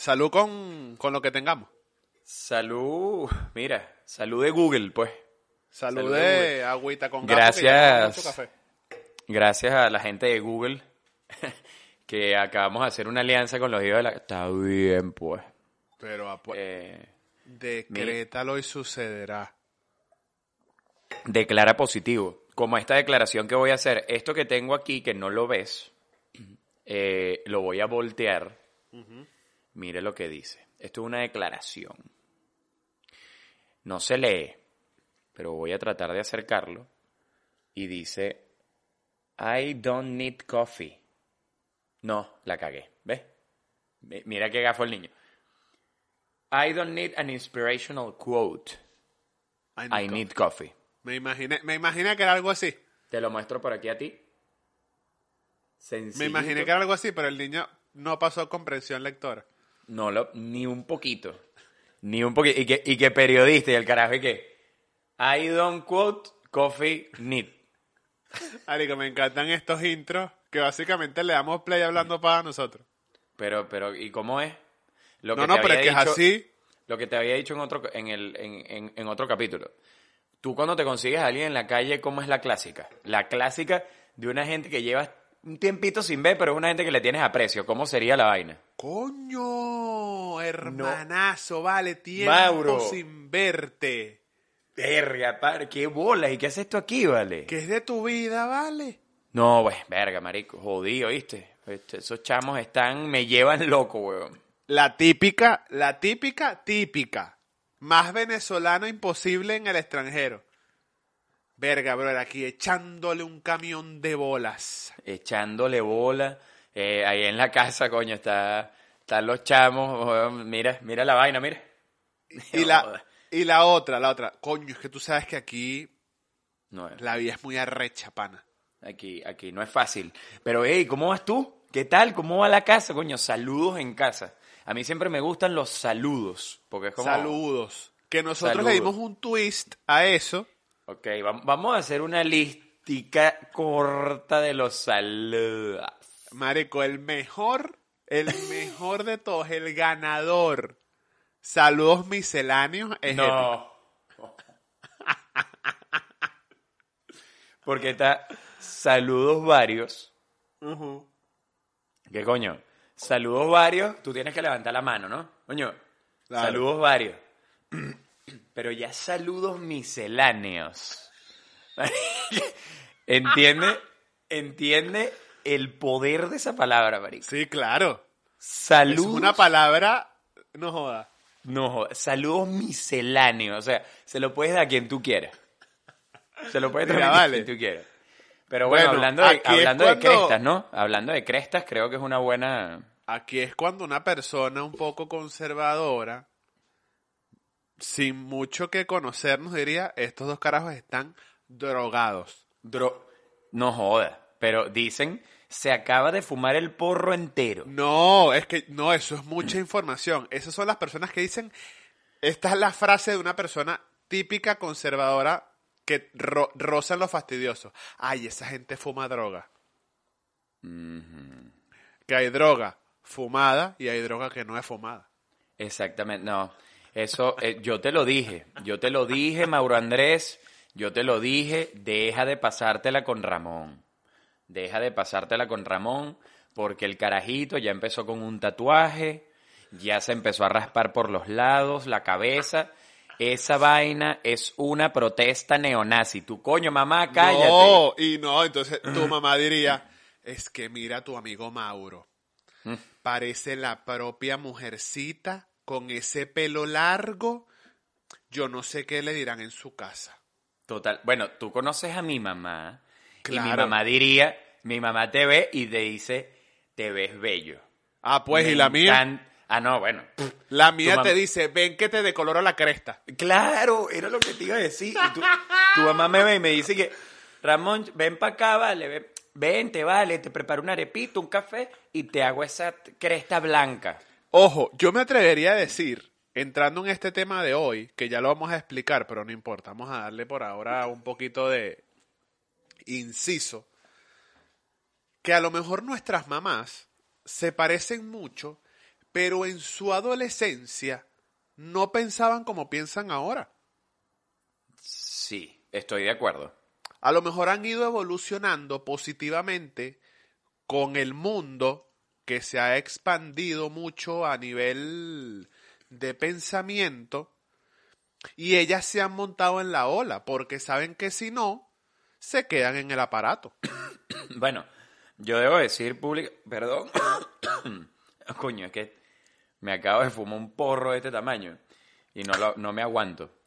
Salud con, con lo que tengamos. Salud, mira, salud de Google, pues. Salud, Salud de de- agüita con Gracias. café. Gracias a la gente de Google que acabamos de hacer una alianza con los hijos de la... Está bien, pues. Pero apu- Eh, decrétalo y sucederá. declara positivo. Como esta declaración que voy a hacer, esto que tengo aquí, que no lo ves, eh, lo voy a voltear. Mire lo que dice. Esto es una declaración. No se lee, pero voy a tratar de acercarlo. Y dice, I don't need coffee. No, la cagué. ¿Ves? Mi- Mira qué gafo el niño. I don't need an inspirational quote. I need coffee. Me imaginé, me imaginé que era algo así. Te lo muestro por aquí a ti. Me imaginé que era algo así, pero el niño no pasó comprensión lectora. No, lo, ni un poquito. Ni un poquito. Y que, y que periodista y el carajo y que. I don't quote coffee need. Arico, me encantan estos intros que básicamente le damos play hablando para nosotros. Pero, pero, ¿y cómo es? Lo No, no, te pero es que es así. Lo que te había dicho en otro, en, el, en, en- en otro capítulo. Tú cuando te consigues a alguien en la calle, ¿cómo es la clásica? La clásica de una gente que llevas un tiempito sin ver, pero es una gente que le tienes aprecio. ¿Cómo sería la vaina? Coño, hermanazo, vale, tiempo Mauro. sin verte. Verga, padre, qué bolas. ¿Y qué haces esto aquí, vale? ¿Qué es de tu vida, vale? No, pues, verga, marico, jodido, ¿viste? Este, esos chamos están, me llevan loco, weón. La típica, la típica, típica. Más venezolano imposible en el extranjero. Verga, brother, aquí echándole un camión de bolas. Echándole bola. Eh, ahí en la casa, coño, está, están los chamos. Mira, mira la vaina, mira. Y la, y la otra, la otra. Coño, es que tú sabes que aquí No, eh, la vida es muy arrecha, pana. aquí, aquí no es fácil. Pero, hey, ¿cómo vas tú? ¿Qué tal? ¿Cómo va la casa, coño? Saludos en casa. A mí siempre me gustan los saludos. Porque es como... Saludos. Que nosotros Saludos. le dimos un twist a eso. Ok, vam- vamos a hacer una listica corta de los saludos. Marico, el mejor, el mejor de todos, el ganador. Saludos misceláneos. Es épico. No. Porque está saludos varios. ¿Qué coño? Saludos varios, tú tienes que levantar la mano, ¿no? Coño, Claro. saludos varios. Pero ya saludos misceláneos. ¿Entiende? ¿Entiende el poder de esa palabra, marico? Sí, claro. Saludos. Es una palabra, no joda. No, joda, saludos misceláneos. O sea, se lo puedes dar a quien tú quieras. Se lo puedes transmitir a vale. quien tú quieras. Pero bueno, Bueno, hablando, de, hablando de crestas, ¿no? Hablando de crestas, creo que es una buena... Aquí es cuando una persona un poco conservadora, sin mucho que conocernos, diría, estos dos carajos están drogados. Dro no joda. Pero dicen, se acaba de fumar el porro entero. No, es que no, eso es mucha información. Esas son las personas que dicen, esta es la frase de una persona típica conservadora que ro roza en lo fastidioso. Ay, esa gente fuma droga. Que hay droga fumada y hay droga que no es fumada. Exactamente, no. Eso, eh, yo te lo dije. Yo te lo dije, Mauro Andrés. Yo te lo dije. Deja de pasártela con Ramón. Deja de pasártela con Ramón. Porque el carajito ya empezó con un tatuaje. Ya se empezó a raspar por los lados, la cabeza. Esa vaina es una protesta neonazi. Tu coño, mamá, cállate. No, y no, entonces tu mamá diría, es que mira a tu amigo Mauro. Mm. Parece la propia mujercita con ese pelo largo. Yo no sé qué le dirán en su casa. Total. Bueno, tú conoces a mi mamá. Y mi Claro. mamá diría, mi mamá te ve y te dice, te ves bello. Ah, pues, Me y la mía, Ah, no, bueno. la mía te dice, ven que te decoloro la cresta. Claro, era lo que te iba a decir. Y tú- tu mamá me ve y me dice que, Ramón, ven para acá, vale, ven, vente, vale, te preparo una arepita, un café y te hago esa cresta blanca. Ojo, yo me atrevería a decir, entrando en este tema de hoy, que ya lo vamos a explicar, pero no importa, vamos a darle por ahora un poquito de inciso, que a lo mejor nuestras mamás se parecen mucho, pero en su adolescencia no pensaban como piensan ahora. Sí, estoy de acuerdo. A lo mejor han ido evolucionando positivamente con el mundo que se ha expandido mucho a nivel de pensamiento y ellas se han montado en la ola porque saben que si no, se quedan en el aparato. Bueno, yo debo decir público, perdón, coño, es que me acabo de fumar un porro de este tamaño y no, no me aguanto.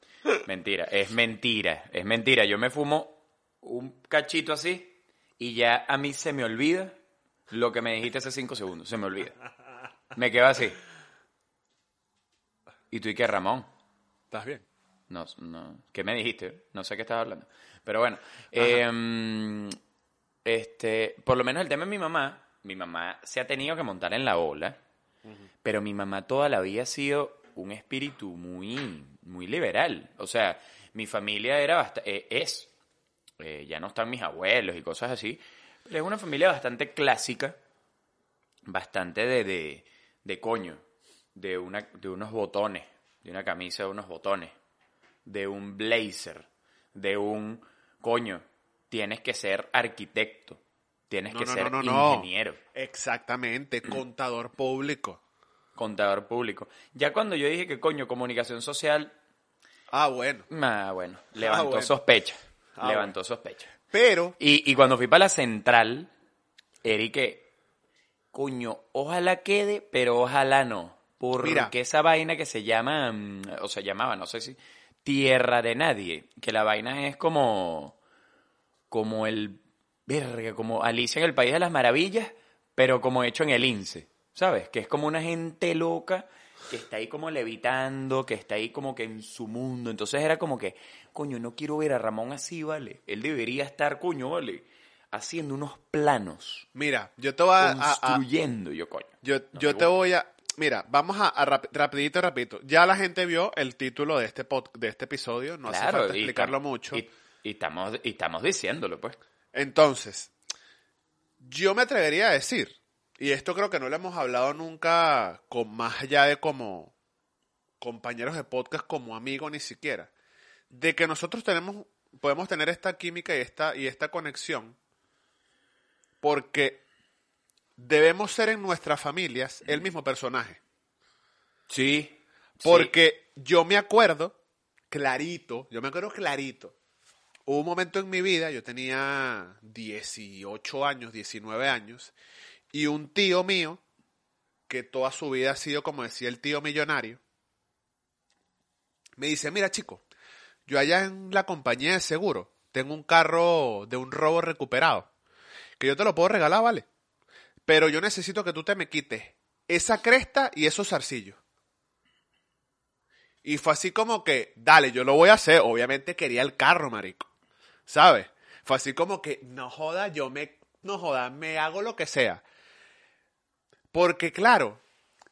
Mentira, es mentira, es mentira. Yo me fumo un cachito así y ya a mí se me olvida lo que me dijiste hace cinco segundos, se me olvida. Me quedo así. ¿Y tú y qué, Ramón? ¿Estás bien? No, no. ¿Qué me dijiste? No sé qué estabas hablando. Pero bueno, eh, este, por lo menos el tema de mi mamá, mi mamá se ha tenido que montar en la ola, pero mi mamá toda la vida ha sido un espíritu muy, muy liberal. O sea, mi familia era bast- eh, es, eh, ya no están mis abuelos y cosas así, pero es una familia bastante clásica, bastante de, de, de coño, de, una, de unos botones, de una camisa de unos botones, de un blazer, de un coño, tienes que ser arquitecto, tienes No, que no, ser no, ingeniero, Exactamente, contador público. contador público. Ya cuando yo dije que coño, comunicación social, Ah, bueno. ah, bueno, levantó bueno. sospecha, Ah, levantó sospecha. Pero, Y, y cuando fui para la central, Eric, coño, ojalá quede, pero ojalá no. Porque Mira. esa vaina que se llama, mm, o se llamaba, no sé si, Tierra de Nadie, que la vaina es como, como el, verga, como Alicia en el País de las Maravillas, pero como hecho en el INSE, ¿sabes? Que es como una gente loca que está ahí como levitando, que está ahí como que en su mundo. Entonces era como que, coño, no quiero ver a Ramón así, ¿vale? Él debería estar, coño, ¿vale? Haciendo unos planos, mira, yo te voy a... a- a- construyendo, yo, coño. yo no yo te voy a... Mira, vamos a, a rap- rapidito, rapidito. Ya la gente vio el título de este pod- de este episodio, no hace falta explicarlo mucho. Y, y estamos, y estamos diciéndolo, pues. Entonces, yo me atrevería a decir, y esto creo que no lo hemos hablado nunca con más allá de como compañeros de podcast, como amigos ni siquiera, de que nosotros tenemos, podemos tener esta química y esta, y esta conexión, porque debemos ser en nuestras familias el mismo personaje. Sí. Porque yo me acuerdo clarito, yo me acuerdo clarito. Hubo un momento en mi vida, yo tenía 18 años, 19 años, y un tío mío, que toda su vida ha sido, como decía el tío millonario, me dice, mira chico, yo allá en la compañía de seguro tengo un carro de un robo recuperado, que yo te lo puedo regalar, ¿vale? Pero yo necesito que tú te me quites esa cresta y esos zarcillos. Y fue así como que, dale, yo lo voy a hacer. Obviamente quería el carro, marico. ¿Sabes? Fue así como que, no joda, yo me, no joda, me hago lo que sea. Porque claro,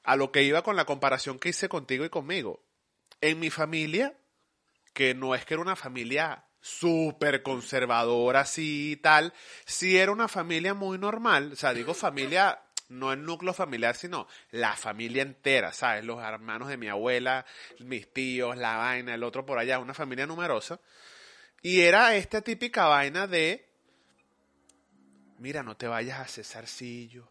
a lo que iba con la comparación que hice contigo y conmigo, en mi familia, que no es que era una familia súper conservadora así y tal, sí era una familia muy normal, o sea, digo familia, no el núcleo familiar, sino la familia entera, ¿sabes? Los hermanos de mi abuela, mis tíos, la vaina, el otro por allá, una familia numerosa. Y era esta típica vaina de, mira, no te vayas a hacer zarcillo,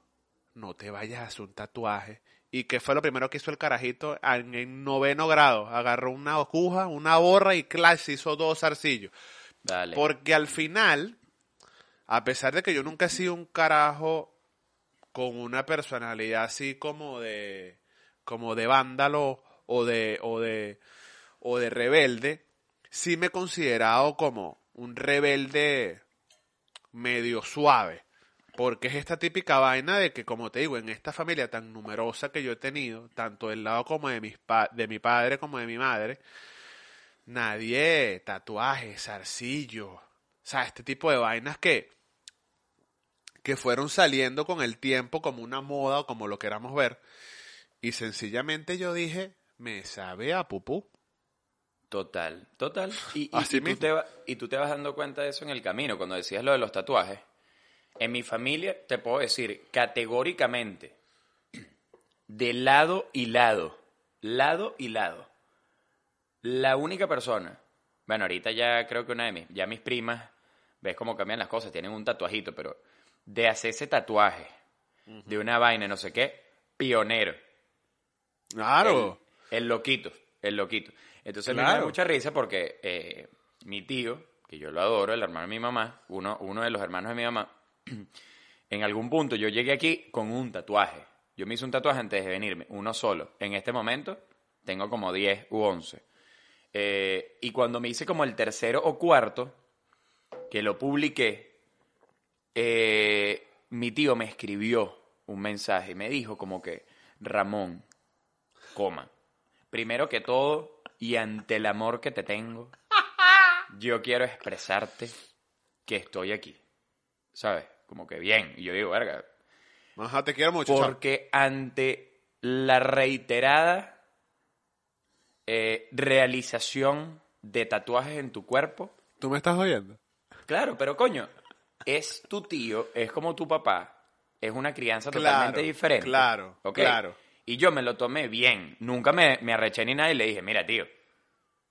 no te vayas a hacer un tatuaje. ¿Y qué fue lo primero que hizo el carajito? En, en noveno grado, agarró una aguja, una borra y claro, se hizo dos zarcillos. Dale. Porque al final, a pesar de que yo nunca he sido un carajo con una personalidad así como de como de vándalo o de o de o de rebelde, sí me he considerado como un rebelde medio suave. Porque es esta típica vaina de que, como te digo, en esta familia tan numerosa que yo he tenido, tanto del lado como de, mis pa- de mi padre como de mi madre, nadie tatuajes, zarcillo, o sea, este tipo de vainas que, que fueron saliendo con el tiempo como una moda o como lo queramos ver. Y sencillamente yo dije, me sabe a pupú. Total, total. Y, y- Así y tú te va- y tú te vas dando cuenta de eso en el camino, cuando decías lo de los tatuajes. En mi familia, te puedo decir categóricamente, de lado y lado. Lado y lado. La única persona, bueno, ahorita ya creo que una de mis, ya mis primas, ves cómo cambian las cosas, tienen un tatuajito, pero de hacer ese tatuaje de una vaina, no sé qué, pionero. Claro. El, el loquito, el loquito. Entonces me da Claro. mucha risa porque eh, mi tío, que yo lo adoro, el hermano de mi mamá, uno, uno de los hermanos de mi mamá, en algún punto yo llegué aquí con un tatuaje. Yo me hice un tatuaje antes de venirme, uno solo. En este momento tengo como 10 u 11. Eh, y cuando me hice como el tercero o cuarto, que lo publiqué, eh, mi tío me escribió un mensaje y me dijo como que, Ramón, coma, primero que todo y ante el amor que te tengo, yo quiero expresarte que estoy aquí. ¿Sabes? Como que bien. Y yo digo, verga, Ajá, te quiero mucho. chao. porque ante la reiterada eh, realización de tatuajes en tu cuerpo, ¿Tú me estás oyendo? claro, pero coño, es tu tío, es como tu papá, es una crianza Claro, totalmente diferente. claro, claro. Y yo me lo tomé bien, nunca me, me arreché ni nada y le dije, mira tío,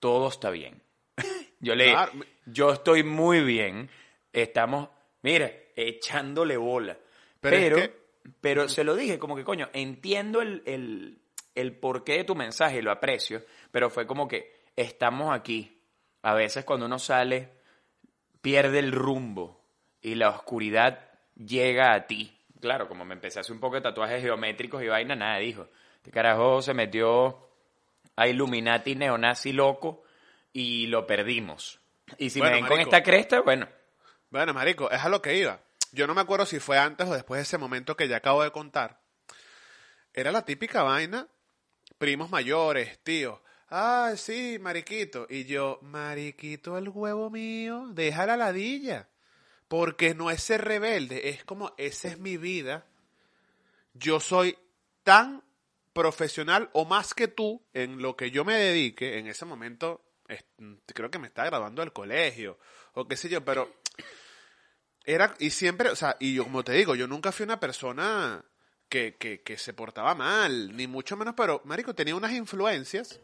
todo está bien. Yo le dije, Claro. yo estoy muy bien, estamos, mira, echándole bola. Pero Pero, es que- pero se lo dije, como que coño, entiendo el, el, el porqué de tu mensaje lo aprecio, pero fue como que estamos aquí. A veces cuando uno sale, pierde el rumbo y la oscuridad llega a ti. Claro, como me empecé a hacer un poco de tatuajes geométricos y vaina, nada, dijo. Este carajo se metió a Illuminati neonazi loco y lo perdimos. Y si Bueno, me ven con esta cresta, bueno, Bueno, marico, es a lo que iba. Yo no me acuerdo si fue antes o después de ese momento que ya acabo de contar. Era la típica vaina, primos mayores, tíos. Ah, sí, mariquito. Y yo, mariquito, el huevo mío, deja la ladilla. Porque no es ser rebelde, es como, esa es mi vida. Yo soy tan profesional o más que tú en lo que yo me dedique. En ese momento, creo que me estaba graduando del colegio o qué sé yo, pero era, y siempre, o sea, y yo como te digo, yo nunca fui una persona que, que, que se portaba mal, ni mucho menos, pero, marico, tenía unas influencias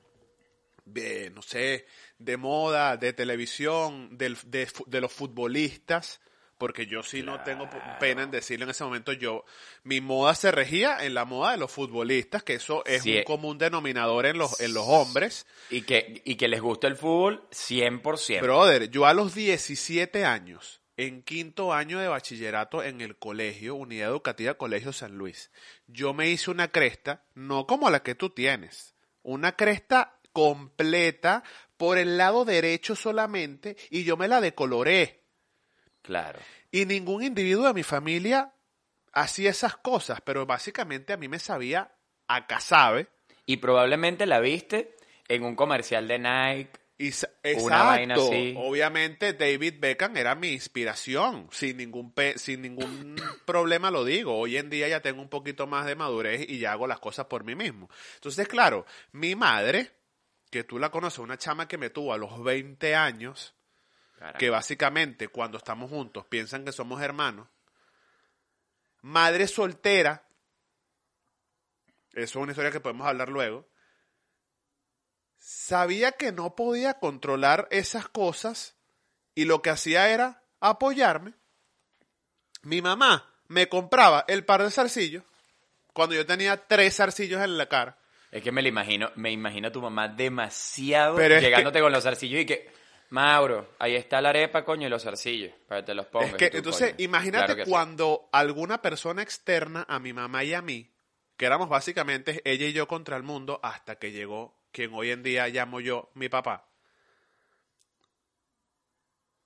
de, no sé, de moda, de televisión, del- de, los futbolistas, porque yo sí no tengo pena en decirlo en ese momento, yo, mi moda se regía en la moda de los futbolistas, que eso es Sí. un común denominador en los, en los hombres. y que, y que les gusta el fútbol 100%. Brother, yo a los 17 años, en quinto año de bachillerato en el colegio, Unidad Educativa Colegio San Luis, yo me hice una cresta, no como la que tú tienes, una cresta completa por el lado derecho solamente y yo me la decoloré. claro. Y ningún individuo de mi familia hacía esas cosas, pero básicamente a mí me sabía a casabe. Y probablemente la viste en un comercial de Nike. Y sa- Una vaina exacto. así. Obviamente David Beckham era mi inspiración, sin ningún pe- sin ningún problema lo digo. Hoy en día ya tengo un poquito más de madurez y ya hago las cosas por mí mismo. Entonces, claro, mi madre, que tú la conoces, una chama que me tuvo a los 20 años, Caraca. que básicamente cuando estamos juntos piensan que somos hermanos. Madre soltera, eso es una historia que podemos hablar luego. Sabía que no podía controlar esas cosas y lo que hacía era apoyarme. Mi mamá me compraba el par de zarcillos cuando yo tenía tres zarcillos en la cara. Es que me lo imagino, me imagino a tu mamá demasiado Pero llegándote con los zarcillos y que, Mauro, ahí está la arepa, coño, y los zarcillos, para que te los pongas. Es que, tú, entonces, coño, imagínate claro que sí. cuando alguna persona externa a mi mamá y a mí, que éramos básicamente ella y yo contra el mundo, hasta que llegó quien hoy en día llamo yo mi papá,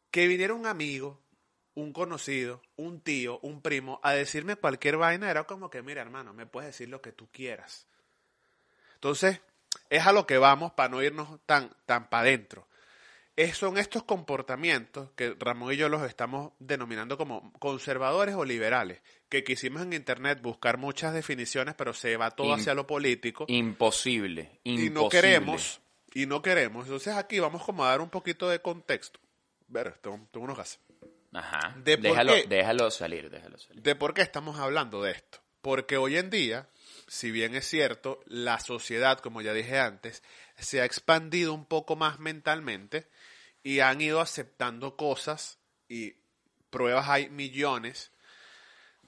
que viniera un amigo, un conocido, un tío, un primo, a decirme cualquier vaina, era como que, mira hermano, me puedes decir lo que tú quieras. Entonces, es a lo que vamos para no irnos tan, tan para adentro. Es- son estos comportamientos que Ramón y yo los estamos denominando como conservadores o liberales, que quisimos en internet buscar muchas definiciones, pero se va todo hacia lo político Imposible, imposible. y no queremos, y no queremos. Entonces aquí vamos como a dar un poquito de contexto. Ver, tengo, tengo unos gases. Ajá. ¿De déjalo, qué? déjalo salir, déjalo salir. ¿De por qué estamos hablando de esto? Porque hoy en día si bien es cierto, la sociedad, como ya dije antes, se ha expandido un poco más mentalmente y han ido aceptando cosas y pruebas hay millones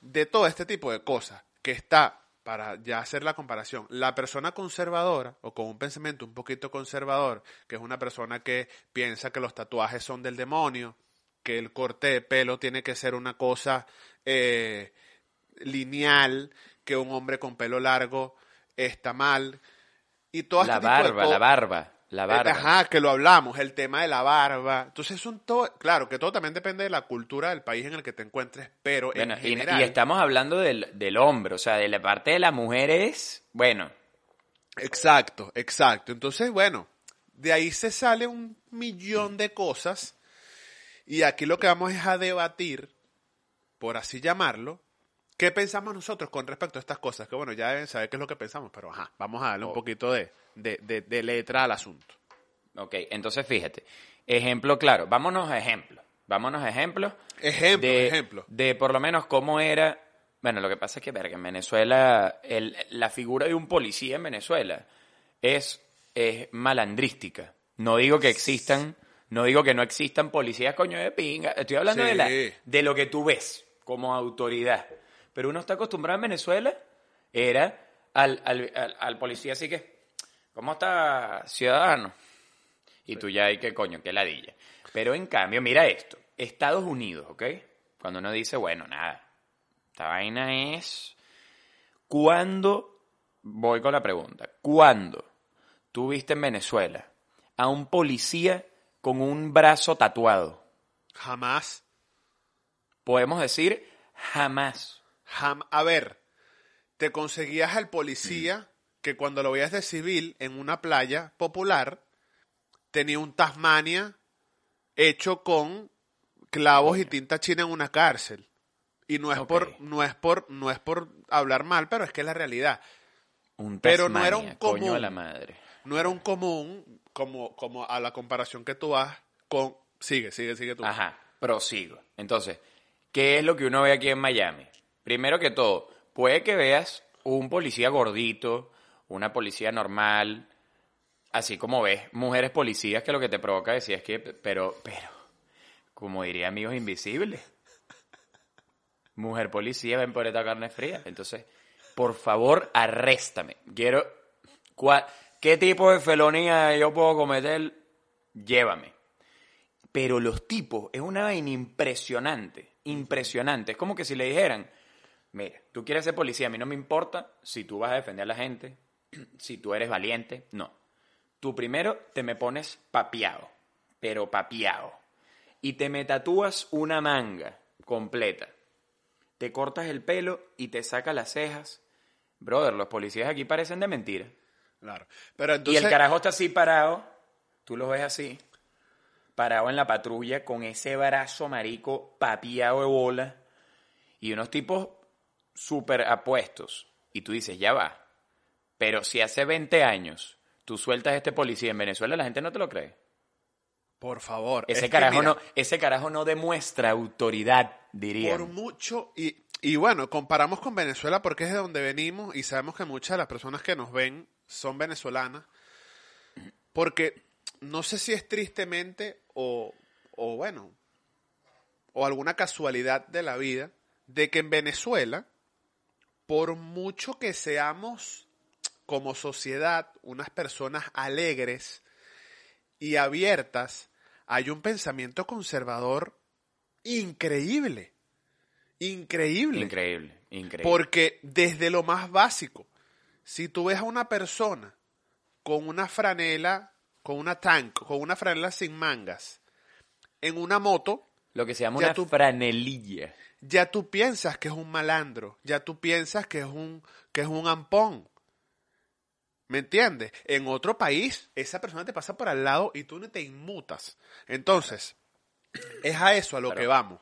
de todo este tipo de cosas que está para ya hacer la comparación, la persona conservadora o con un pensamiento un poquito conservador, que es una persona que piensa que los tatuajes son del demonio, que el corte de pelo tiene que ser una cosa eh, lineal, que un hombre con pelo largo está mal, y todo La este tipo de barba, la barba, la barba. Ajá, que lo hablamos, el tema de la barba. Entonces, son todo, claro, que todo también depende de la cultura del país en el que te encuentres, pero Bueno, en y, general. y estamos hablando del, del hombre, o sea, de la parte de la mujer es, bueno, Exacto, exacto. Entonces, bueno, de ahí se sale un millón de cosas y aquí lo que vamos es a debatir, por así llamarlo, qué pensamos nosotros con respecto a estas cosas, que bueno, ya deben saber qué es lo que pensamos, pero ajá, vamos a darle un Oh. poquito de, de, de- de letra al asunto. ok, entonces fíjate, ejemplo claro, vámonos a ejemplos, vámonos a ejemplos Ejemplo, de, ejemplo. de por lo menos cómo era, bueno, lo que pasa es que, verga, en Venezuela, el- la figura de un policía en Venezuela es, es malandrística. No digo que existan, no digo que no existan policías coño de pinga, estoy hablando Sí. de, la, de lo que tú ves como autoridad. Pero uno está acostumbrado en Venezuela, era al, al, al, al policía así que, ¿cómo está ciudadano? Y tú ya hay que coño, qué ladilla. Pero en cambio, mira esto, Estados Unidos, ¿ok? Cuando uno dice, bueno, nada, esta vaina es... ¿Cuándo, voy con la pregunta, cuándo tú viste en Venezuela a un policía con un brazo tatuado? Jamás, Podemos decir jamás. Jam- a ver, te conseguías al policía que cuando lo veías de civil en una playa popular tenía un Tasmania hecho con clavos y tinta china en una cárcel. Y no es por no es por no es por hablar mal, pero es que es la realidad. Un Pero no era un Tasmania, coño común. de la madre. No era un común como como a la comparación que tú has con sigue, sigue, sigue tú. Ajá, prosigo. Entonces, ¿qué es lo que uno ve aquí en Miami? Primero que todo, puede que veas un policía gordito, una policía normal, así como ves mujeres policías que lo que te provoca decir es que, pero, pero, como diría amigos invisibles, mujer policía, ven por esta carne fría. Entonces, por favor, arréstame. Quiero, ¿qué tipo de felonía yo puedo cometer? Llévame. Pero los tipos, es una vaina impresionante, impresionante. Es como que si le dijeran, mira, tú quieres ser policía, a mí no me importa si tú vas a defender a la gente, si tú eres valiente, no. Tú primero te me pones papiado, pero papiado. Y te me tatúas una manga completa. Te cortas el pelo y te sacas las cejas. Brother, los policías aquí parecen de mentira. Claro. Pero Y entonces el carajo está así parado, tú lo ves así, parado en la patrulla con ese brazo marico papiado de bola y unos tipos súper apuestos. Y tú dices, ya va. Pero si hace 20 años tú sueltas a este policía en Venezuela, la gente no te lo cree. por favor, Ese es carajo, mira, no, ese carajo no demuestra autoridad, diría. Por mucho, y, y bueno, comparamos con Venezuela porque es de donde venimos y sabemos que muchas de las personas que nos ven son venezolanas. Porque no sé si es tristemente o, o bueno, o alguna casualidad de la vida, de que en Venezuela, por mucho que seamos como sociedad unas personas alegres y abiertas, hay un pensamiento conservador increíble. Increíble. Increíble, increíble. Porque desde lo más básico, si tú ves a una persona con una franela, con una tank, con una franela sin mangas, en una moto, Lo que se llama una tú- franelilla. Ya tú piensas que es un malandro, ya tú piensas que es un, que es un ampón. ¿Me entiendes? En otro país, esa persona te pasa por al lado y tú no te inmutas. Entonces, es a eso a lo que vamos.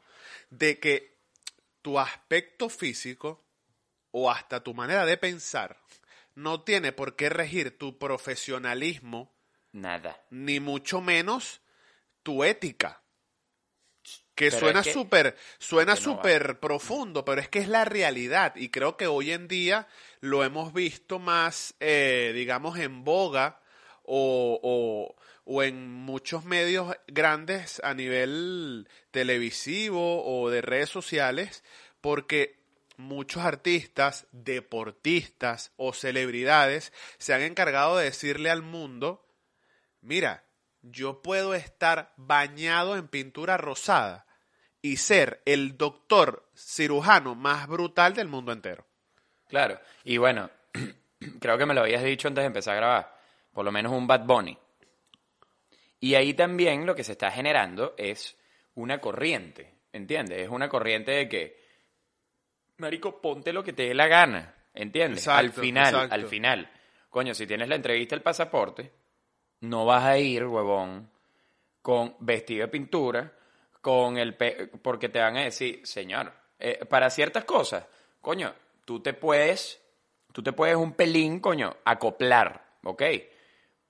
De que tu aspecto físico o hasta tu manera de pensar no tiene por qué regir tu profesionalismo, Nada. ni mucho menos tu ética. Que Pero suena es que- súper suena va. súper profundo, pero es que es la realidad y creo que hoy en día lo hemos visto más, eh, digamos, en boga o, o, o en muchos medios grandes a nivel televisivo o de redes sociales, porque muchos artistas, deportistas o celebridades se han encargado de decirle al mundo, mira, yo puedo estar bañado en pintura rosada y ser el doctor cirujano más brutal del mundo entero. Claro. Y bueno, creo que me lo habías dicho antes de empezar a grabar. Por lo menos un Bad Bunny. Y ahí también lo que se está generando es una corriente. ¿Entiendes? Es una corriente de que, Marico, ponte lo que te dé la gana. ¿Entiendes? al final, exacto. al final. Coño, si tienes la entrevista, el pasaporte, no vas a ir, huevón, con vestido de pintura, con el pe- porque te van a decir, señor, eh, para ciertas cosas, coño, tú te puedes, tú te puedes un pelín, coño, acoplar, ¿ok?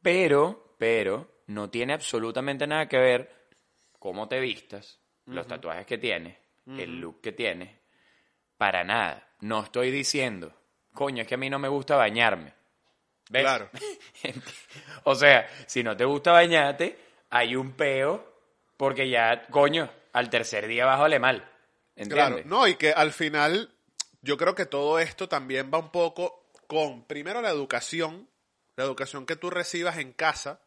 Pero, pero, no tiene absolutamente nada que ver cómo te vistas, los tatuajes que tienes, el look que tienes, para nada. No estoy diciendo, coño, es que a mí no me gusta bañarme. ¿Ves? Claro. o sea, si no te gusta bañarte, hay un peo porque ya, coño, al tercer día vas a oler mal. Claro, ¿Entiendes? no, y que al final yo creo que todo esto también va un poco con, primero, la educación, la educación que tú recibas en casa,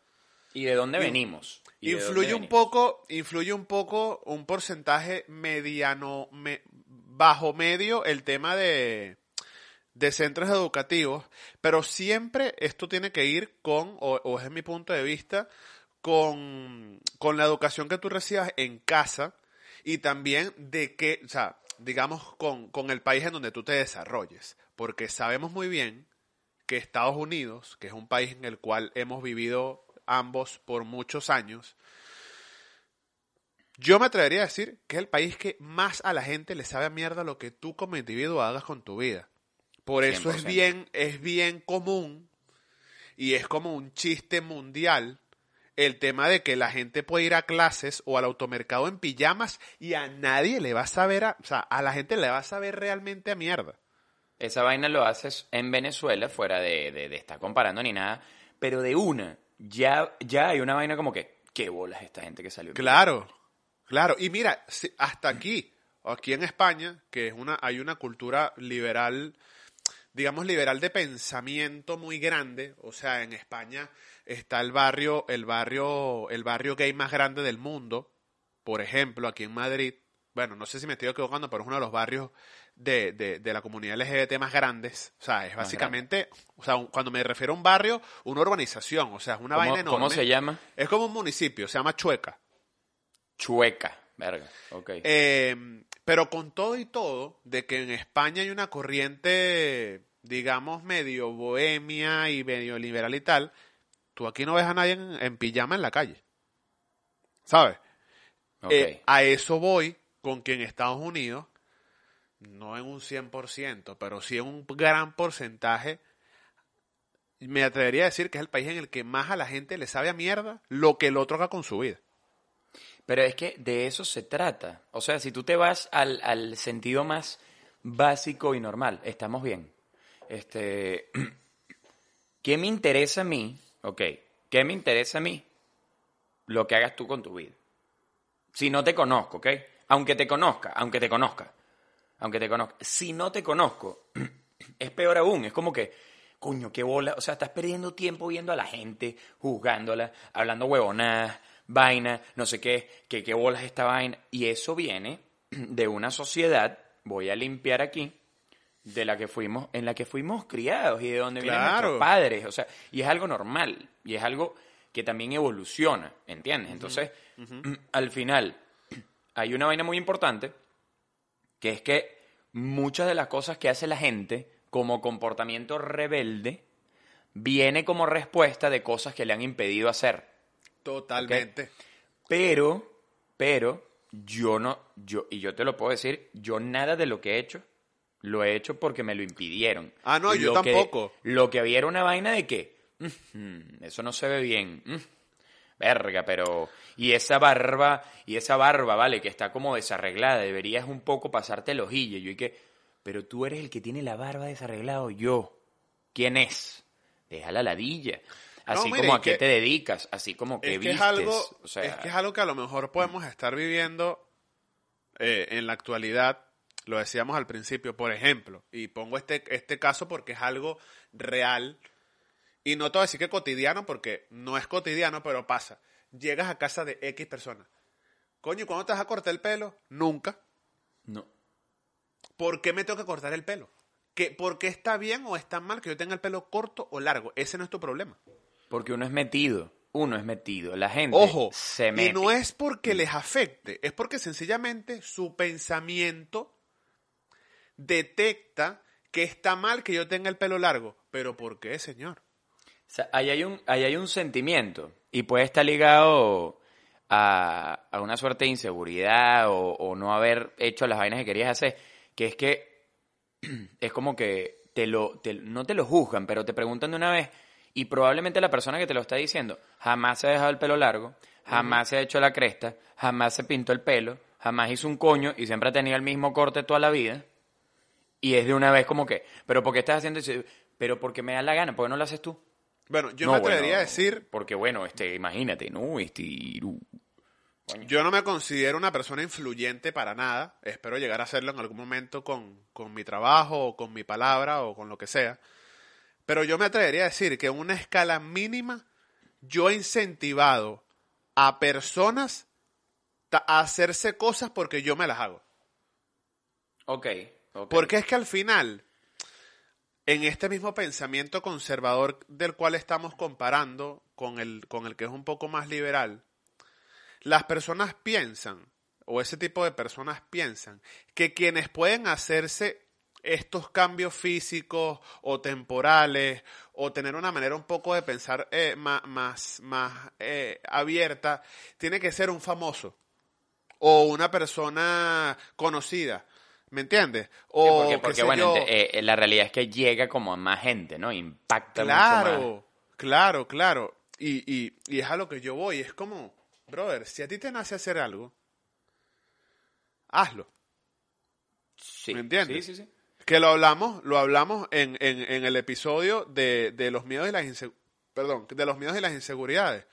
¿Y de dónde venimos? ¿Y de dónde influye un poco, influye un poco un porcentaje mediano, me- bajo medio el tema de, de centros educativos, pero siempre esto tiene que ir con, o, o es mi punto de vista, con, con la educación que tú recibas en casa y también de que, o sea, digamos, con, con el país en donde tú te desarrolles, porque sabemos muy bien que Estados Unidos, que es un país en el cual hemos vivido ambos por muchos años, yo me atrevería a decir que es el país que más a la gente le sabe a mierda lo que tú como individuo hagas con tu vida. Por eso es 100%. bien, es bien común y es como un chiste mundial el tema de que la gente puede ir a clases o al automercado en pijamas y a nadie le va a saber, a, o sea, a la gente le va a saber realmente a mierda. Esa vaina lo haces en Venezuela, fuera de, de- de estar comparando ni nada, pero de una, ya, ya hay una vaina como que, ¿qué bolas esta gente que salió? Claro, claro. Y mira, si- hasta aquí, aquí en España, que es una, hay una cultura liberal, digamos liberal de pensamiento muy grande. O sea, en España está el barrio, el barrio, el barrio gay más grande del mundo. Por ejemplo, aquí en Madrid. Bueno, no sé si me estoy equivocando, pero es uno de los barrios de, de, de la comunidad LGBT más grandes. O sea, es básicamente, o sea, un- cuando me refiero a un barrio, una urbanización. O sea, es una ¿Cómo, vaina enorme. ¿Cómo se llama? Es como un municipio, se llama Chueca. Chueca. Verga, ok. Eh, pero con todo y todo, de que en España hay una corriente, digamos, medio bohemia y medio liberal y tal, tú aquí no ves a nadie en, en pijama en la calle. ¿Sabes? Eh, a eso voy con que en Estados Unidos, no en un 100%, pero sí en un gran porcentaje, me atrevería a decir que es el país en el que más a la gente le sabe a mierda lo que el otro haga con su vida. Pero es que de eso se trata. O sea, si tú te vas al, al sentido más básico y normal, estamos bien. Este, ¿Qué me interesa a mí? Ok, ¿qué me interesa a mí? Lo que hagas tú con tu vida. Si no te conozco, ¿ok? Aunque te conozca, aunque te conozca, aunque te conozca. Si no te conozco, es peor aún. Es como que, coño, qué bola. O sea, estás perdiendo tiempo viendo a la gente, juzgándola, hablando huevonadas, vaina, no sé qué, que qué bolas esta vaina. Y eso viene de una sociedad, voy a limpiar aquí, de la que fuimos, en la que fuimos criados y de donde vienen nuestros padres. O sea, y es algo normal. Y es algo que también evoluciona, ¿entiendes? Entonces, al final, hay una vaina muy importante, que es que muchas de las cosas que hace la gente como comportamiento rebelde, viene como respuesta de cosas que le han impedido hacer. Totalmente. Pero, pero, yo no, yo, y yo te lo puedo decir, yo nada de lo que he hecho, lo he hecho porque me lo impidieron. Ah, no, yo Lo que- tampoco. lo que había era una vaina de que, "Mm, mm, eso no se ve bien. mm, verga, pero... Y esa barba, y esa barba, vale, que está como desarreglada, deberías un poco pasarte el ojillo. Yo y que, pero tú eres el que tiene la barba desarreglada, o yo. ¿Quién es? Deja la ladilla. Así como a qué que- te dedicas, así como que es que vistes. es algo, o sea, es que es algo que a lo mejor podemos estar viviendo eh, en la actualidad. Lo decíamos al principio, por ejemplo, y pongo este, este caso porque es algo real. Y no te voy a decir que cotidiano, porque no es cotidiano, pero pasa. Llegas a casa de X personas. Coño, ¿y ¿cuándo te vas a cortar el pelo? Nunca. no. ¿Por qué me tengo que cortar el pelo? ¿Que, ¿Por qué está bien o está mal que yo tenga el pelo corto o largo? Ese no es tu problema. Porque uno es metido. Uno es metido. La gente Ojo, se mete. y no es porque les afecte, es porque sencillamente su pensamiento detecta que está mal que yo tenga el pelo largo. ¿Pero por qué, señor? O sea, ahí hay un, ahí hay un sentimiento y puede estar ligado a, a una suerte de inseguridad o, o no haber hecho las vainas que querías hacer, que es que es como que te lo, te- no te lo juzgan, pero te preguntan de una vez y probablemente la persona que te lo está diciendo jamás se ha dejado el pelo largo, jamás se ha hecho la cresta, jamás se pintó el pelo, jamás hizo un coño y siempre ha tenido el mismo corte toda la vida. Y es de una vez como que, pero ¿por qué estás haciendo eso? Pero porque me da la gana, ¿por qué no lo haces tú? Bueno, yo No, me atrevería bueno, a decir, Porque bueno, este, imagínate, ¿no? Este, uh, yo no me considero una persona influyente para nada. Espero llegar a hacerlo en algún momento con, con mi trabajo o con mi palabra o con lo que sea. Pero yo me atrevería a decir que en una escala mínima, yo he incentivado a personas a hacerse cosas porque yo me las hago. ok, Porque es que al final, en este mismo pensamiento conservador del cual estamos comparando con el, con el que es un poco más liberal, las personas piensan, o ese tipo de personas piensan, que quienes pueden hacerse estos cambios físicos o temporales o tener una manera un poco de pensar eh, ma- más, más, eh, abierta, tiene que ser un famoso o una persona conocida. ¿Me entiendes? Sí, O porque, qué porque, sé bueno, ente- eh, la realidad es que llega como a más gente, ¿no? Impacta mucho más. Claro, claro, claro. Y, y, y es a lo que yo voy. Es como, brother, si a ti te nace hacer algo, hazlo. Sí, ¿Me entiendes? Sí, sí, sí. Que lo hablamos, lo hablamos en, en, en el episodio de, de los miedos y las perdón, de los miedos y las inseguridades.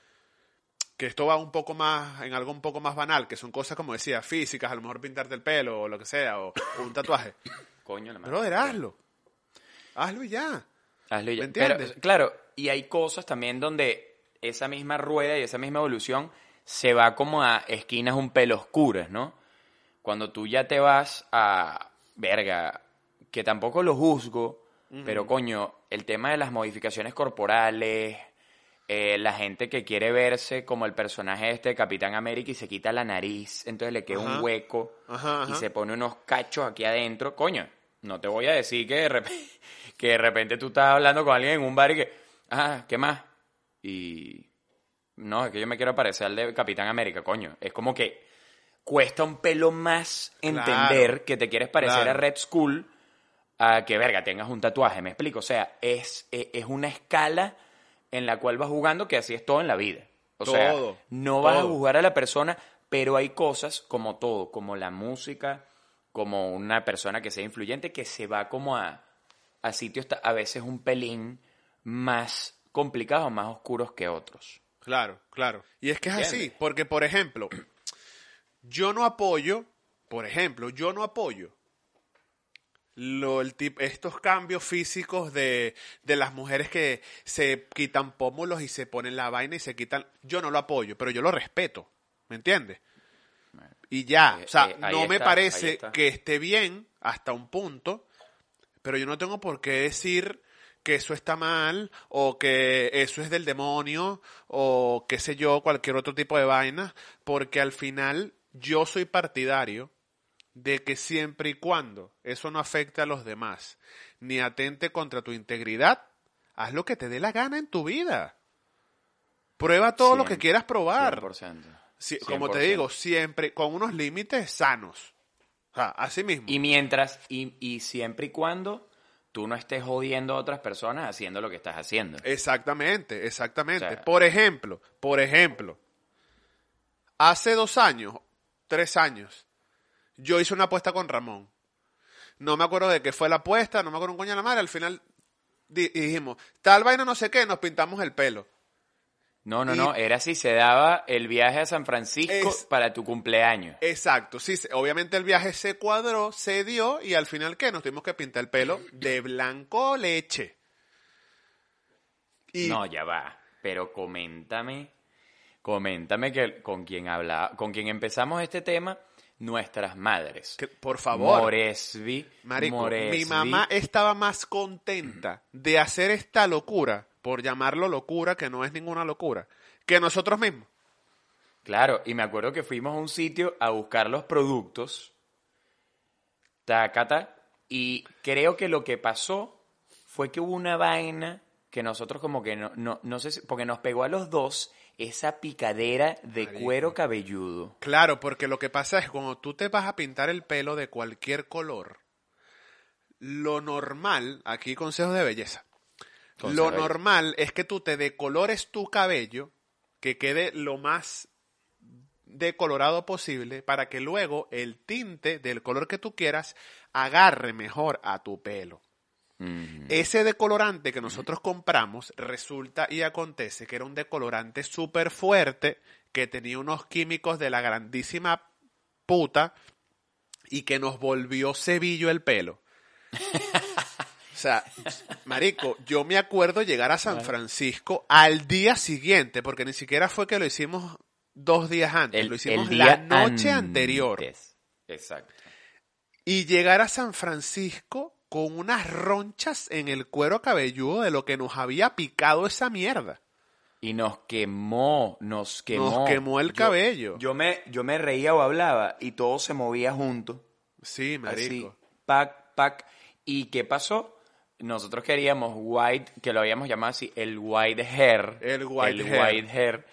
Que esto va un poco más, en algo un poco más banal, que son cosas como decía, físicas, a lo mejor pintarte el pelo o lo que sea, o, o un tatuaje. Coño, la madre. Brother, hazlo. Hazlo y ya. Hazlo ya. ¿Me entiendes? Pero, claro, y hay cosas también donde esa misma rueda y esa misma evolución se va como a esquinas un pelo oscuras, ¿no? Cuando tú ya te vas a, verga, que tampoco lo juzgo, pero coño, el tema de las modificaciones corporales, eh, la gente que quiere verse como el personaje este de Capitán América y se quita la nariz, entonces le queda Ajá. un hueco Ajá, y se pone unos cachos aquí adentro, coño, no te voy a decir que de repente, que de repente tú estás hablando con alguien en un bar y que, ah, ¿qué más? Y no, es que yo me quiero parecer al de Capitán América, coño. Es como que cuesta un pelo más entender Claro, que te quieres parecer claro. a Red Skull a que, verga, tengas un tatuaje, me explico. O sea, es, es es una escala en la cual vas jugando que así es todo en la vida. O sea, Todo, no vas a juzgar a la persona, pero hay cosas como todo, como la música, como una persona que sea influyente, que se va como a, a sitios a veces un pelín más complicados, más oscuros que otros. Claro, claro. Y es que es así, porque por ejemplo, yo no apoyo, por ejemplo, yo no apoyo lo, el tip- estos cambios físicos de, de las mujeres que se quitan pómulos y se ponen la vaina y se quitan. Yo no lo apoyo, pero yo lo respeto, ¿me entiendes? Y ya, Eh, o sea, eh, no me está, parece que esté bien hasta un punto, pero yo no tengo por qué decir que eso está mal o que eso es del demonio o qué sé yo, cualquier otro tipo de vaina, porque al final yo soy partidario de que siempre y cuando eso no afecte a los demás ni atente contra tu integridad, haz lo que te dé la gana en tu vida. Prueba todo lo que quieras probar. 100%. Sí, como te 100%. digo, siempre con unos límites sanos. O sea, así mismo. Y mientras, y, y siempre y cuando tú no estés jodiendo a otras personas haciendo lo que estás haciendo. Exactamente, exactamente. O sea- por ejemplo, por ejemplo, hace dos años, tres años, yo hice una apuesta con Ramón. No me acuerdo de qué fue la apuesta, no me acuerdo un coño de la madre. Al final di- dijimos, tal vaina no sé qué, nos pintamos el pelo. No, no, Y- no, era si se daba el viaje a San Francisco Es- para tu cumpleaños. Exacto, sí, obviamente el viaje se cuadró, se dio y al final ¿qué? Nos tuvimos que pintar el pelo de blanco leche. Y No, ya va. Pero coméntame, coméntame que con quien habla, con quien empezamos este tema, nuestras madres. que, por favor, Moresby, Marico, mi Moresby. mamá estaba más contenta de hacer esta locura, por llamarlo locura, que no es ninguna locura, que nosotros mismos. Claro, y me acuerdo que fuimos a un sitio a buscar los productos, tacata, y creo que lo que pasó fue que hubo una vaina que nosotros como que no, no, no sé si, porque nos pegó a los dos esa picadera de Marico. cuero cabelludo. Claro, porque lo que pasa es que cuando tú te vas a pintar el pelo de cualquier color, lo normal, aquí consejos de belleza, lo normal es que tú te decolores tu cabello, que quede lo más decolorado posible, para que luego el tinte del color que tú quieras agarre mejor a tu pelo. Mm. Ese decolorante que nosotros compramos resulta y acontece que era un decolorante súper fuerte que tenía unos químicos de la grandísima puta y que nos volvió cebillo el pelo. O sea, marico, yo me acuerdo llegar a San Francisco al día siguiente, porque ni siquiera fue que lo hicimos dos días antes, lo hicimos la noche anterior. Exacto. Y llegar a San Francisco con unas ronchas en el cuero cabelludo de lo que nos había picado esa mierda. Y nos quemó, nos quemó. Nos quemó el Yo- cabello. Yo me, yo me reía o hablaba y todo se movía junto. Sí, Así, marico. pac, pac. ¿Y qué pasó? Nosotros queríamos white, que lo habíamos llamado así, el white hair. El white el hair. white hair.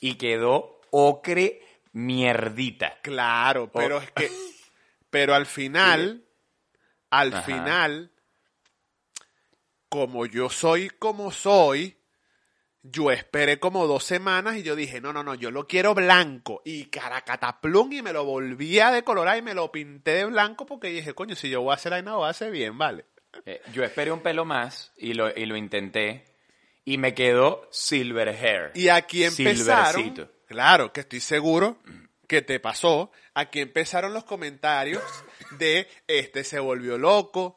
Y quedó ocre mierdita. Claro, pero es que, pero al final, al Ajá. final, como yo soy como soy, yo esperé como dos semanas y yo dije, no, no, no, yo lo quiero blanco. Y caracataplum y me lo volví a decolorar y me lo pinté de blanco porque dije, coño, si yo voy a hacer ahí, no lo voy a hacer bien, vale. Eh, yo esperé un pelo más y lo, y lo intenté. Y me quedó silver hair. Y aquí empezaron, claro, que estoy seguro que te pasó, aquí empezaron los comentarios de este se volvió loco,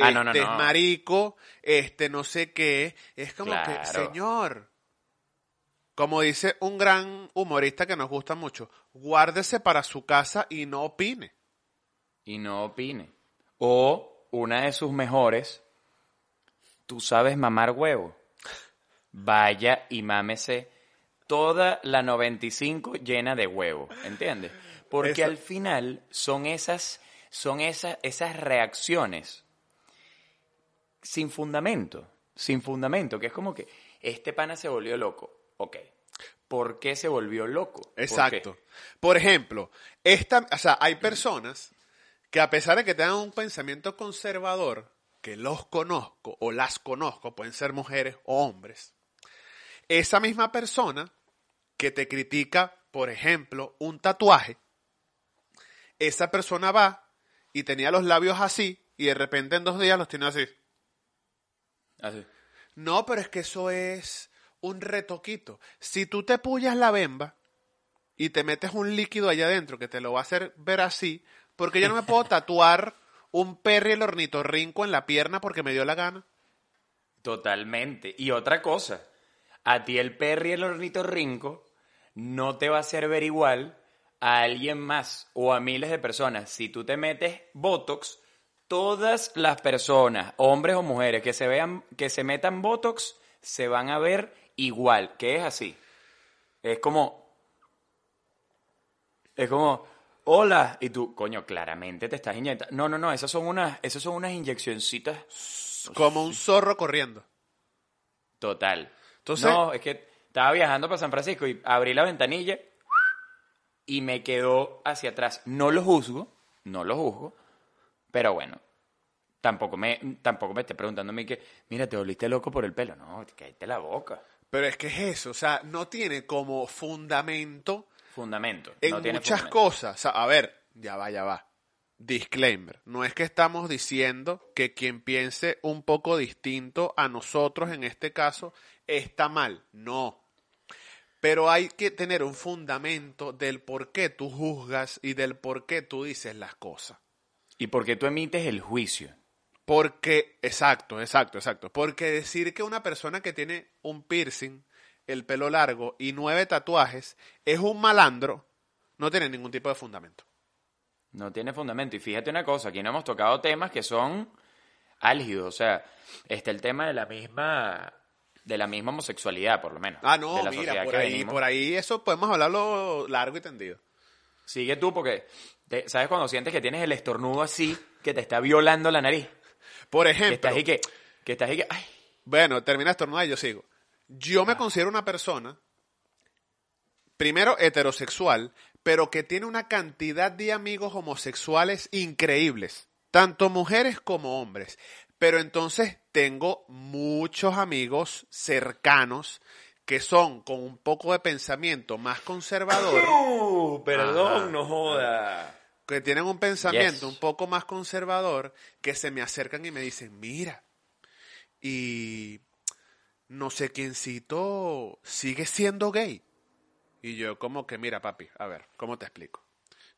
Ah, este no, no, es marico, este no sé qué, es como que, señor, como dice un gran humorista que nos gusta mucho, guárdese para su casa y no opine. y no opine. O una de sus mejores, tú sabes mamar huevo. Vaya y mámese toda la 95 llena de huevo, ¿entiendes? Porque Eso- al final son esas son esas esas reacciones sin fundamento, sin fundamento, que es como que este pana se volvió loco. Ok. ¿Por qué se volvió loco? ¿Por? Exacto. Por ejemplo, esta, o sea, hay personas que a pesar de que tengan un pensamiento conservador, que los conozco o las conozco, pueden ser mujeres o hombres, esa misma persona que te critica, por ejemplo, un tatuaje, esa persona va y tenía los labios así y de repente en dos días los tiene así. Así. No, pero es que eso es un retoquito. Si tú te pullas la bemba y te metes un líquido allá adentro que te lo va a hacer ver así, porque yo no me puedo tatuar un perry el ornitorrinco en la pierna porque me dio la gana. Totalmente. Y otra cosa, a ti el perry y el ornitorrinco no te va a hacer ver igual a alguien más o a miles de personas. Si tú te metes Botox, todas las personas, hombres o mujeres, que se vean, que se metan Botox, se van a ver igual, que es así. Es como. Es como. Hola. Y tú, coño, claramente te estás inyectando. No, no, no, esas son unas, esas son unas inyeccioncitas Como un zorro corriendo. Total. Entonces- no, es que estaba viajando para San Francisco y abrí la ventanilla y me quedó hacia atrás. No lo juzgo, no lo juzgo, pero bueno, Tampoco me, tampoco me esté preguntando a mí que, mira, te volviste loco por el pelo. No, cállate la boca. Pero es que es eso, o sea, no tiene como fundamento Fundamento. en no tiene muchas fundamento. cosas. O sea, a ver, ya va, ya va. Disclaimer. No es que estamos diciendo que quien piense un poco distinto a nosotros en este caso está mal. No. Pero hay que tener un fundamento del por qué tú juzgas y del por qué tú dices las cosas. ¿Y por qué tú emites el juicio? Porque, exacto, exacto, exacto. Porque decir que una persona que tiene un piercing, el pelo largo y nueve tatuajes es un malandro, no tiene ningún tipo de fundamento. No tiene fundamento. Y fíjate una cosa, aquí no hemos tocado temas que son álgidos. O sea, está el tema de la misma, de la misma homosexualidad, por lo menos. Ah, no, de la mira, por que ahí, por ahí eso podemos hablarlo largo y tendido. Sigue tú, porque te- ¿sabes cuando sientes que tienes el estornudo así, que te está violando la nariz? Por Que ejemplo, estás y que, que estás y que, ay, bueno, termina estornudar y yo sigo. Yo me considero una persona, primero heterosexual, pero que tiene una cantidad de amigos homosexuales increíbles, tanto mujeres como hombres. Pero entonces tengo muchos amigos cercanos que son con un poco de pensamiento más conservador. Uh, perdón, Ajá. no joda. que tienen un pensamiento Yes. un poco más conservador, que se me acercan y me dicen, mira, y no sé quiéncito sigue siendo gay. Y yo como que, mira, papi, a ver, ¿cómo te explico?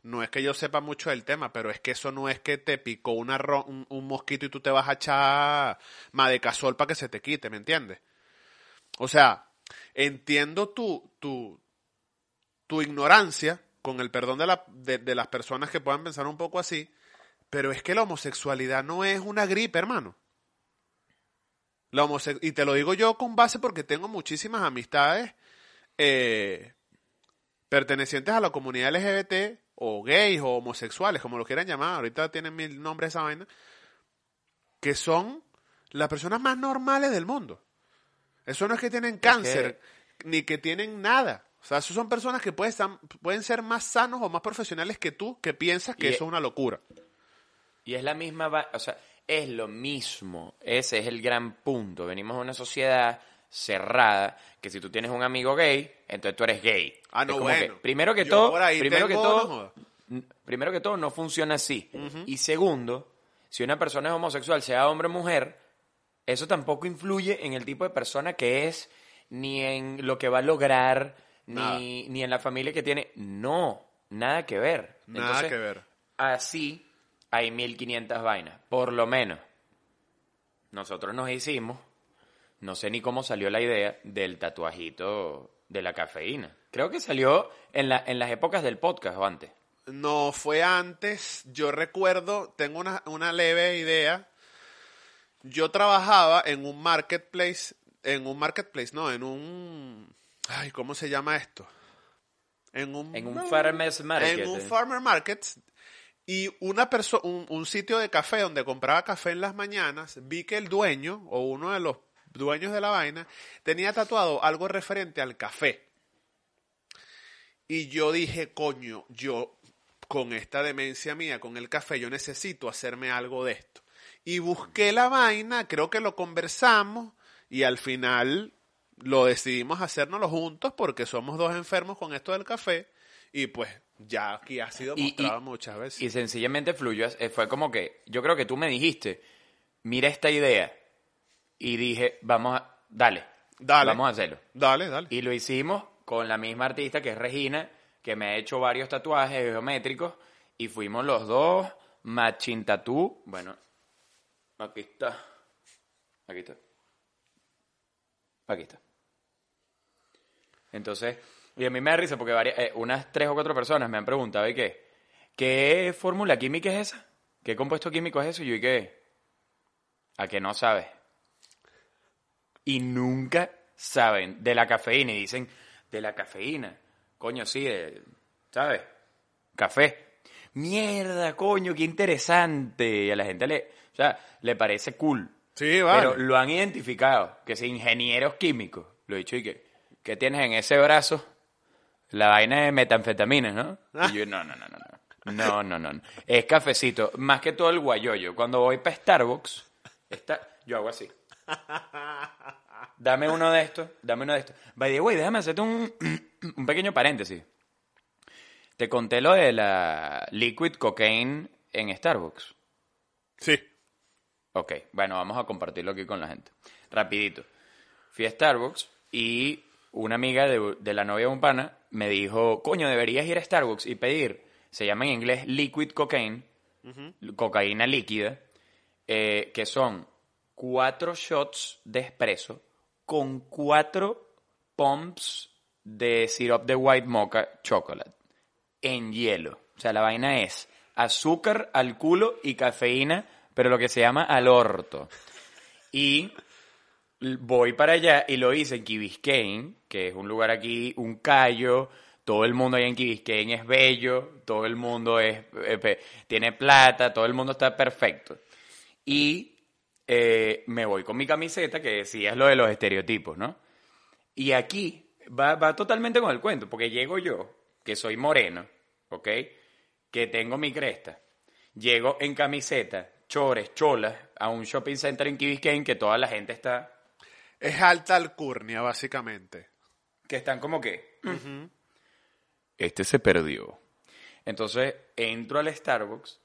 No es que yo sepa mucho del tema, pero es que eso no es que te picó un, mosquito y tú te vas a echar madecasol para que se te quite, ¿me entiendes? O sea, entiendo tu, tu, tu ignorancia, con el perdón de, la- de- las personas que puedan pensar un poco así, pero es que la homosexualidad no es una gripe, hermano. La y te lo digo yo con base porque tengo muchísimas amistades eh, pertenecientes a la comunidad LGBT o gays o homosexuales, como lo quieran llamar, ahorita tienen mil nombres esa vaina, que son las personas más normales del mundo. Eso no es que tienen cáncer, ni que tienen nada. O sea, eso son personas que pueden, ser más sanos o más profesionales que tú, que piensas que Y- eso es una locura. Y es la misma, o sea, es lo mismo. Ese es el gran punto. Venimos de una sociedad cerrada que si tú tienes un amigo gay, entonces tú eres gay. Ah, no, como bueno. que, primero que Yo todo, primero que todo, no primero que todo no funciona así. Y segundo, si una persona es homosexual, sea hombre o mujer, eso tampoco influye en el tipo de persona que es, ni en lo que va a lograr, ni, ni en la familia que tiene. No, nada que ver. Nada Entonces, que ver. Así hay 1500 vainas, por lo menos. Nosotros nos hicimos, no sé ni cómo salió la idea del tatuajito de la cafeína. Creo que salió en, la, en las épocas del podcast o antes. No fue antes, yo recuerdo, tengo una, una leve idea. Yo trabajaba en un marketplace, en un marketplace, no, en un, ay, ¿cómo se llama esto? En un, En un farmers market. en un eh. farmer market y una persona, un, un sitio de café donde compraba café en las mañanas, vi que el dueño o uno de los dueños de la vaina tenía tatuado algo referente al café. Y yo dije, coño, yo con esta demencia mía, con el café, yo necesito hacerme algo de esto. Y busqué la vaina, creo que lo conversamos y al final lo decidimos hacernoslo juntos porque somos dos enfermos con esto del café y pues ya aquí ha sido Y- y- mostrado muchas veces. Y sencillamente fluyó. eh, Fue como que, yo creo que tú me dijiste, mira esta idea. Y dije, vamos a, dale, Dale. vamos a hacerlo. Dale, dale. Y lo hicimos con la misma artista que es Regina, que me ha hecho varios tatuajes geométricos. Y fuimos los dos, matching tattoo. Bueno, aquí está. Aquí está. Aquí está. Entonces, y a mí me da risa porque varias, eh, unas tres o cuatro personas me han preguntado, ¿y qué? ¿Qué fórmula química es esa? ¿Qué compuesto químico es eso? Y yo, ¿y qué? ¿A que no sabes? Y nunca saben de la cafeína y dicen de la cafeína. Coño, sí, de- ¿sabes? Café. Mierda, coño, qué interesante. Y a la gente le, o sea, le parece cool. Sí, vale. Pero lo han identificado, que si ingenieros químicos. Lo he dicho y que, ¿qué tienes en ese brazo? La vaina de metanfetaminas, ¿no? Ah. Y yo, no, no, no, no, no. No, no, no. no. Es cafecito. Más que todo el guayoyo. Cuando voy para Starbucks, está... yo hago así. Dame uno de estos, dame uno de estos. By the way, déjame hacerte un, un pequeño paréntesis. Te conté lo de la liquid cocaine en Starbucks. Sí. Ok, bueno, vamos a compartirlo aquí con la gente. Rapidito. Fui a Starbucks y una amiga de, de la novia de un pana me dijo, coño, deberías ir a Starbucks y pedir, se llama en inglés liquid cocaine, cocaína líquida, eh, que son cuatro shots de espresso con cuatro pumps de syrup de white mocha chocolate en hielo. O sea, la vaina es azúcar al culo y cafeína, pero lo que se llama al orto. Y voy para allá y lo hice en Key que es un lugar aquí, un callo. Todo el mundo allá en Key es bello, todo el mundo es, eh, tiene plata, todo el mundo está perfecto. Y eh, me voy con mi camiseta que decía es lo de los estereotipos, ¿no? Y aquí va, va totalmente con el cuento, porque llego yo, que soy moreno, ¿ok? Que tengo mi cresta. Llego en camiseta, chores, cholas, a un shopping center en Key que toda la gente está, Es alta alcurnia, básicamente. que están como que... Este se perdió. Entonces entro al Starbucks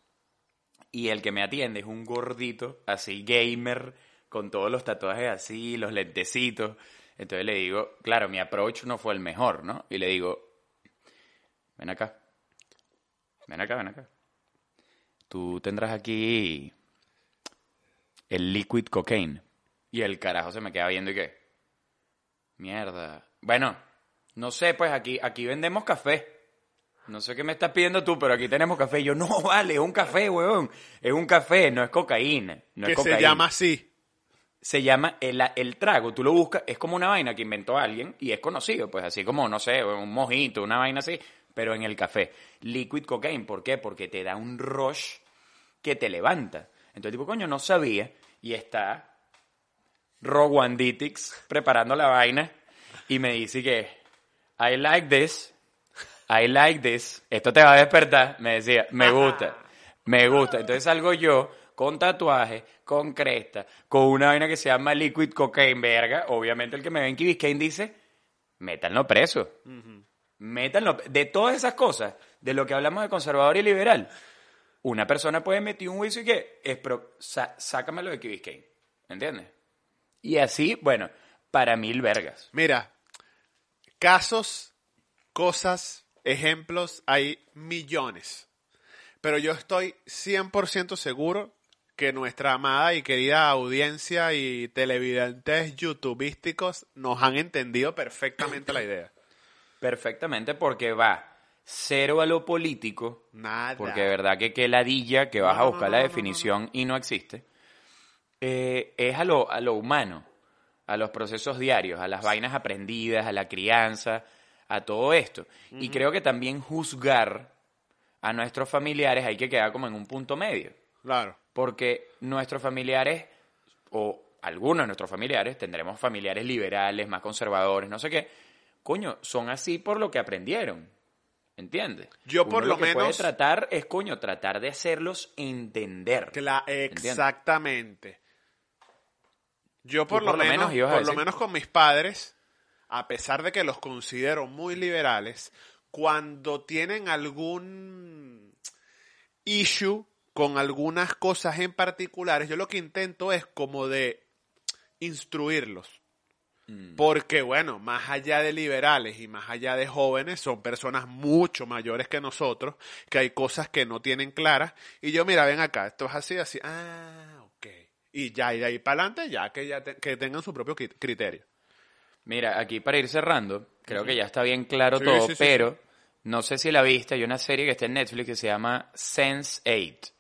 y el que me atiende es un gordito, así gamer, con todos los tatuajes así, los lentecitos. Entonces le digo, claro, mi approach no fue el mejor, ¿no? Y le digo, ven acá, ven acá, ven acá. Tú tendrás aquí el liquid cocaine. Y el carajo se me queda viendo y qué. Mierda. Bueno, no sé, pues aquí, aquí vendemos café. No sé qué me estás pidiendo tú, pero aquí tenemos café. Y yo, no, vale, es un café, weón. Es un café, no es cocaína. No que es cocaína. se llama así. Se llama el, el trago. Tú lo buscas, es como una vaina que inventó alguien y es conocido, pues así como, no sé, un mojito, una vaina así, pero en el café. Liquid cocaine, ¿por qué? Porque te da un rush que te levanta. Entonces, tipo, coño, no sabía. Y está Rowanditix preparando la vaina y me dice que I like this, I like this, esto te va a despertar, me decía, me gusta, me gusta. Entonces salgo yo con tatuaje, con cresta, con una vaina que se llama liquid cocaine, verga. Obviamente el que me ve en Key Biscayne dice, métanlo preso. Métanlo, de todas esas cosas, de lo que hablamos de conservador y liberal, una persona puede meter un juicio y que, es pro, sa- sácamelo de Key Biscayne, ¿entiendes? Y así, bueno, para mil vergas. Mira, casos, cosas, ejemplos, hay millones. Pero yo estoy 100% seguro que nuestra amada y querida audiencia y televidentes youtubísticos nos han entendido perfectamente la idea. Perfectamente, porque va cero a lo político, Nada. porque de verdad que qué ladilla que vas No, a buscar no, la no, definición y no existe, eh, es a lo, a lo humano, a los procesos diarios, a las vainas aprendidas, a la crianza, a todo esto. Y creo que también juzgar a nuestros familiares hay que quedar como en un punto medio. Claro. Porque nuestros familiares, o algunos de nuestros familiares, tendremos familiares liberales, más conservadores, no sé qué, coño, son así por lo que aprendieron. ¿Entiendes? Yo Uno por lo que puede menos- tratar es, coño, tratar de hacerlos entender. Cla- exactamente. Yo por, lo, por lo menos, menos por lo menos con mis padres, a pesar de que los considero muy liberales, cuando tienen algún issue con algunas cosas en particulares, yo lo que intento es como de instruirlos. Mm. Porque, bueno, más allá de liberales y más allá de jóvenes, son personas mucho mayores que nosotros, que hay cosas que no tienen claras. Y yo, mira, ven acá, esto es así, así. Ah, ok. Y ya, y de ahí para adelante, ya que, ya te- que tengan su propio cri- criterio. Mira, aquí para ir cerrando, creo que ya está bien claro Sí, todo, sí, sí, pero no sé si la viste, hay una serie que está en Netflix que se llama Sense 8.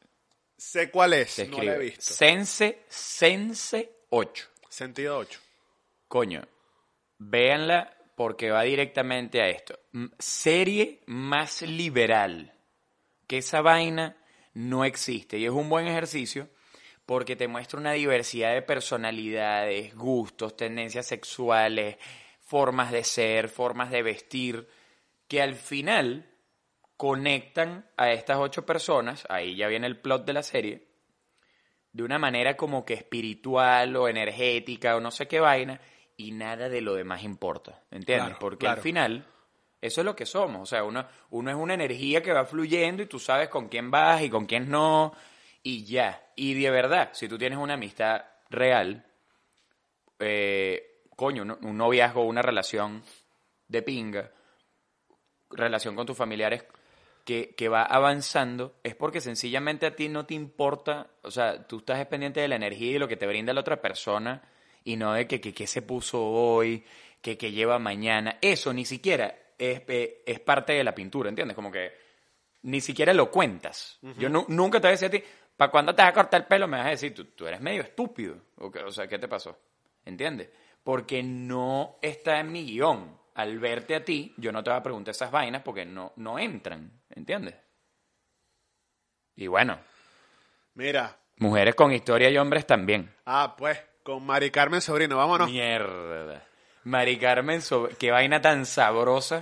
Sé cuál es, Se no la he escribe visto. Sense, Sense 8. Sentido 8. Coño, véanla porque va directamente a esto. M- Serie más liberal. Que esa vaina no existe. Y es un buen ejercicio porque te muestra una diversidad de personalidades, gustos, tendencias sexuales, formas de ser, formas de vestir, que al final, conectan a estas ocho personas, ahí ya viene el plot de la serie, de una manera como que espiritual o energética o no sé qué vaina, y nada de lo demás importa, ¿entiendes? Claro, Porque claro. al final, eso es lo que somos, o sea, uno, uno es una energía que va fluyendo y tú sabes con quién vas y con quién no, y ya. Y de verdad, si tú tienes una amistad real, eh, coño, un, un noviazgo, una relación de pinga, relación con tus familiares que, que va avanzando, es porque sencillamente a ti no te importa, o sea, tú estás pendiente de la energía y de lo que te brinda la otra persona y no de que, que, que se puso hoy, que, que lleva mañana. Eso ni siquiera es, eh, es parte de la pintura, ¿entiendes? Como que ni siquiera lo cuentas. Yo nu- nunca te voy a decir a ti, ¿para cuándo te vas a cortar el pelo? Me vas a decir, tú, tú eres medio estúpido. O, sea, ¿qué te pasó? ¿Entiendes? Porque no está en mi guion. Al verte a ti, yo no te voy a preguntar esas vainas porque no, no entran. ¿Entiendes? Y bueno, Mira. mujeres con historia y hombres también. Ah, pues, con Mari Carmen Sobrino, vámonos. Mierda. Mari Carmen, Sob- qué vaina tan sabrosa.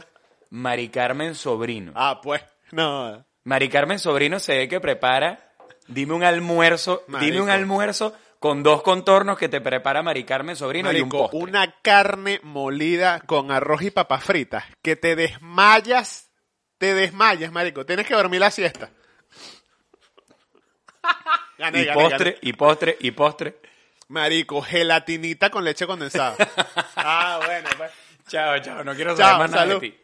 Mari Carmen Sobrino. Ah, pues, no. Mari Carmen Sobrino se ve que prepara, dime un almuerzo, dime un Marico. almuerzo con dos contornos que te prepara Mari Carmen Sobrino y un Marico, postre. una carne molida con arroz y papas fritas, que te desmayas, te desmayas, marico. Tienes que dormir la siesta. Gané, y gané, postre, gané. y postre, y postre. Marico, gelatinita con leche condensada. ah, bueno, pues. Chao, chao, no quiero Chao, saber más nada de ti.